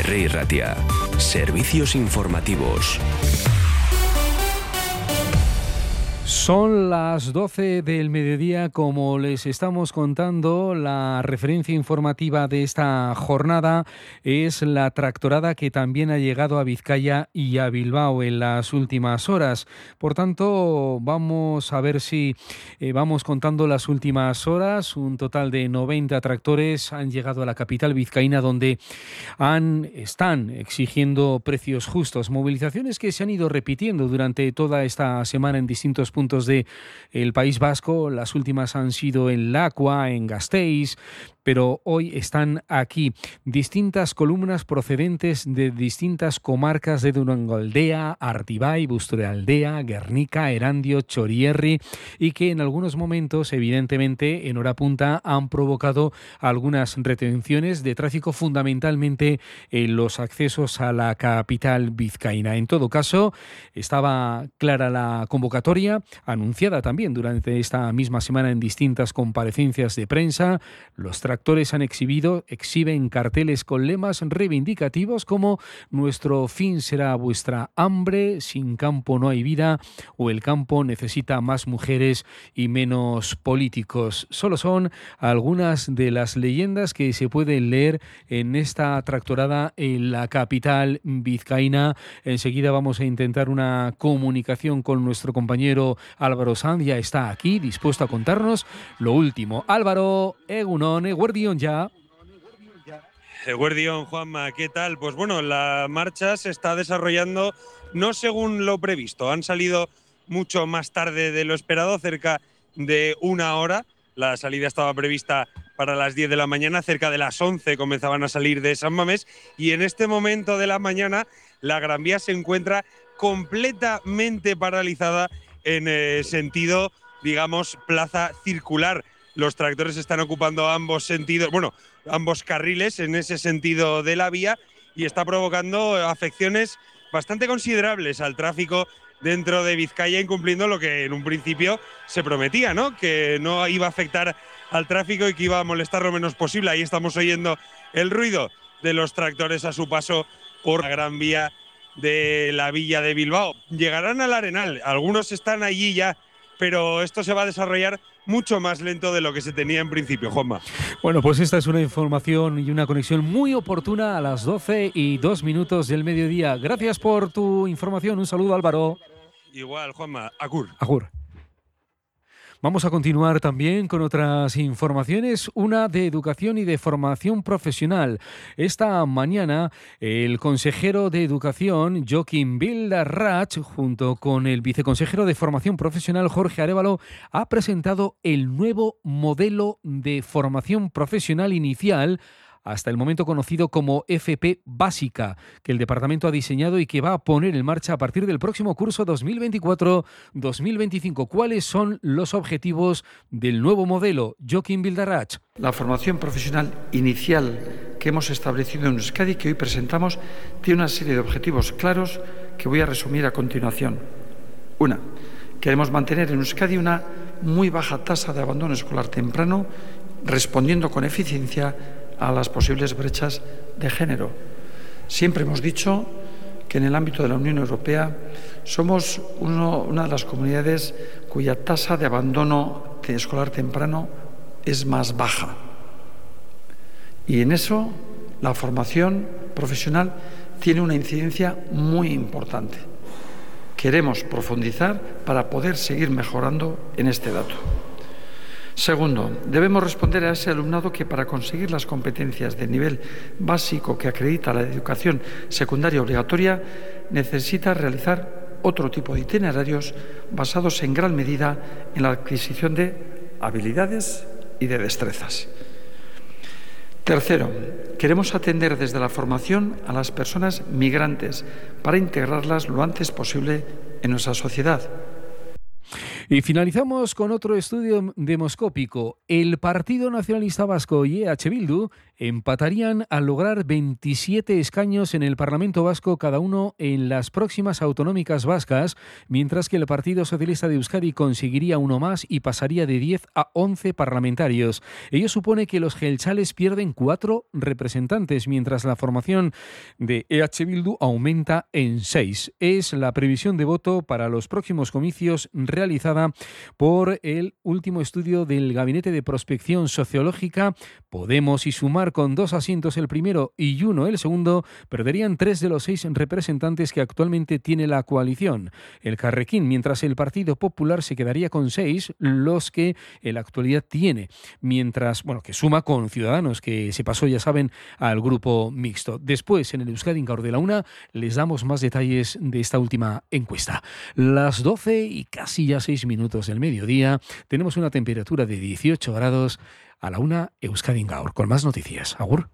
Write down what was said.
Herri Ratia. Servicios informativos. Son las 12 del mediodía, como les estamos contando, la referencia informativa de esta jornada es la tractorada que también ha llegado a Vizcaya y a Bilbao en las últimas horas. Por tanto, vamos a ver si eh, vamos contando las últimas horas. Un total de 90 tractores han llegado a la capital vizcaína donde han, están exigiendo precios justos. Movilizaciones que se han ido repitiendo durante toda esta semana en distintos puntos puntos del el País Vasco. Las últimas han sido en Lacua, en Gasteiz, pero hoy están aquí distintas columnas procedentes de distintas comarcas de Durangoaldea, Artibay, Bustorealdea, Guernica, Erandio, Chorierri y que en algunos momentos, evidentemente, en hora punta han provocado algunas retenciones de tráfico fundamentalmente en los accesos a la capital vizcaína. En todo caso, estaba clara la convocatoria, anunciada también durante esta misma semana en distintas comparecencias de prensa. Los actores han exhibido, exhiben carteles con lemas reivindicativos como Nuestro fin será vuestra hambre, sin campo no hay vida o el campo necesita más mujeres y menos políticos. Solo son algunas de las leyendas que se pueden leer en esta tractorada en la capital vizcaína. Enseguida vamos a intentar una comunicación con nuestro compañero Álvaro Sanz. Ya está aquí, dispuesto a contarnos lo último. Álvaro, Egunon, Guardión ya. Guardión, Juanma, ¿qué tal? Pues bueno, la marcha se está desarrollando no según lo previsto. Han salido mucho más tarde de lo esperado, cerca de una hora. La salida estaba prevista para las 10 de la mañana, cerca de las 11 comenzaban a salir de San Mamés y en este momento de la mañana la Gran Vía se encuentra completamente paralizada en sentido, digamos, plaza circular los tractores están ocupando ambos sentidos, bueno, ambos carriles en ese sentido de la vía y está provocando afecciones bastante considerables al tráfico dentro de Vizcaya, incumpliendo lo que en un principio se prometía, ¿no? Que no iba a afectar al tráfico y que iba a molestar lo menos posible. Ahí estamos oyendo el ruido de los tractores a su paso por la gran vía de la villa de Bilbao. Llegarán al Arenal, algunos están allí ya, pero esto se va a desarrollar mucho más lento de lo que se tenía en principio, Juanma. Bueno, pues esta es una información y una conexión muy oportuna a las 12 y 2 minutos del mediodía. Gracias por tu información. Un saludo, Álvaro. Igual, Juanma. Agur. Agur. Vamos a continuar también con otras informaciones, una de educación y de formación profesional. Esta mañana, el consejero de educación, Joaquín Vildarrach, junto con el viceconsejero de formación profesional, Jorge Arevalo, ha presentado el nuevo modelo de formación profesional inicial hasta el momento conocido como FP Básica, que el departamento ha diseñado y que va a poner en marcha a partir del próximo curso 2024-2025. ¿Cuáles son los objetivos del nuevo modelo? Joaquín Bildarrach. La formación profesional inicial que hemos establecido en Euskadi, que hoy presentamos, tiene una serie de objetivos claros que voy a resumir a continuación. Una, queremos mantener en Euskadi una muy baja tasa de abandono escolar temprano, respondiendo con eficiencia a las posibles brechas de género. Siempre hemos dicho que en el ámbito de la Unión Europea somos una de las comunidades cuya tasa de abandono escolar temprano es más baja. Y en eso la formación profesional tiene una incidencia muy importante. Queremos profundizar para poder seguir mejorando en este dato. Segundo, debemos responder a ese alumnado que para conseguir las competencias de nivel básico que acredita la educación secundaria obligatoria necesita realizar otro tipo de itinerarios basados en gran medida en la adquisición de habilidades y de destrezas. Tercero, queremos atender desde la formación a las personas migrantes para integrarlas lo antes posible en nuestra sociedad Y finalizamos con otro estudio demoscópico. El Partido Nacionalista Vasco y EH Bildu empatarían al lograr 27 escaños en el Parlamento Vasco, cada uno en las próximas autonómicas vascas, mientras que el Partido Socialista de Euskadi conseguiría uno más y pasaría de 10 a 11 parlamentarios. Ello supone que los gelchales pierden cuatro representantes, mientras la formación de EH Bildu aumenta en seis. Es la previsión de voto para los próximos comicios realizada por el último estudio del Gabinete de Prospección Sociológica. Podemos y sumar con dos asientos el primero y uno el segundo, perderían tres de los seis representantes que actualmente tiene la coalición. El Carrequín, mientras el Partido Popular se quedaría con seis, los que en la actualidad tiene, mientras, bueno, que suma con Ciudadanos, que se pasó, ya saben, al grupo mixto. Después, en el Euskadi de la Una, les damos más detalles de esta última encuesta. Las 12 y casi ya 6 minutos del mediodía, tenemos una temperatura de 18 grados a la una Euskadi Gaur. Con más noticias. Agur.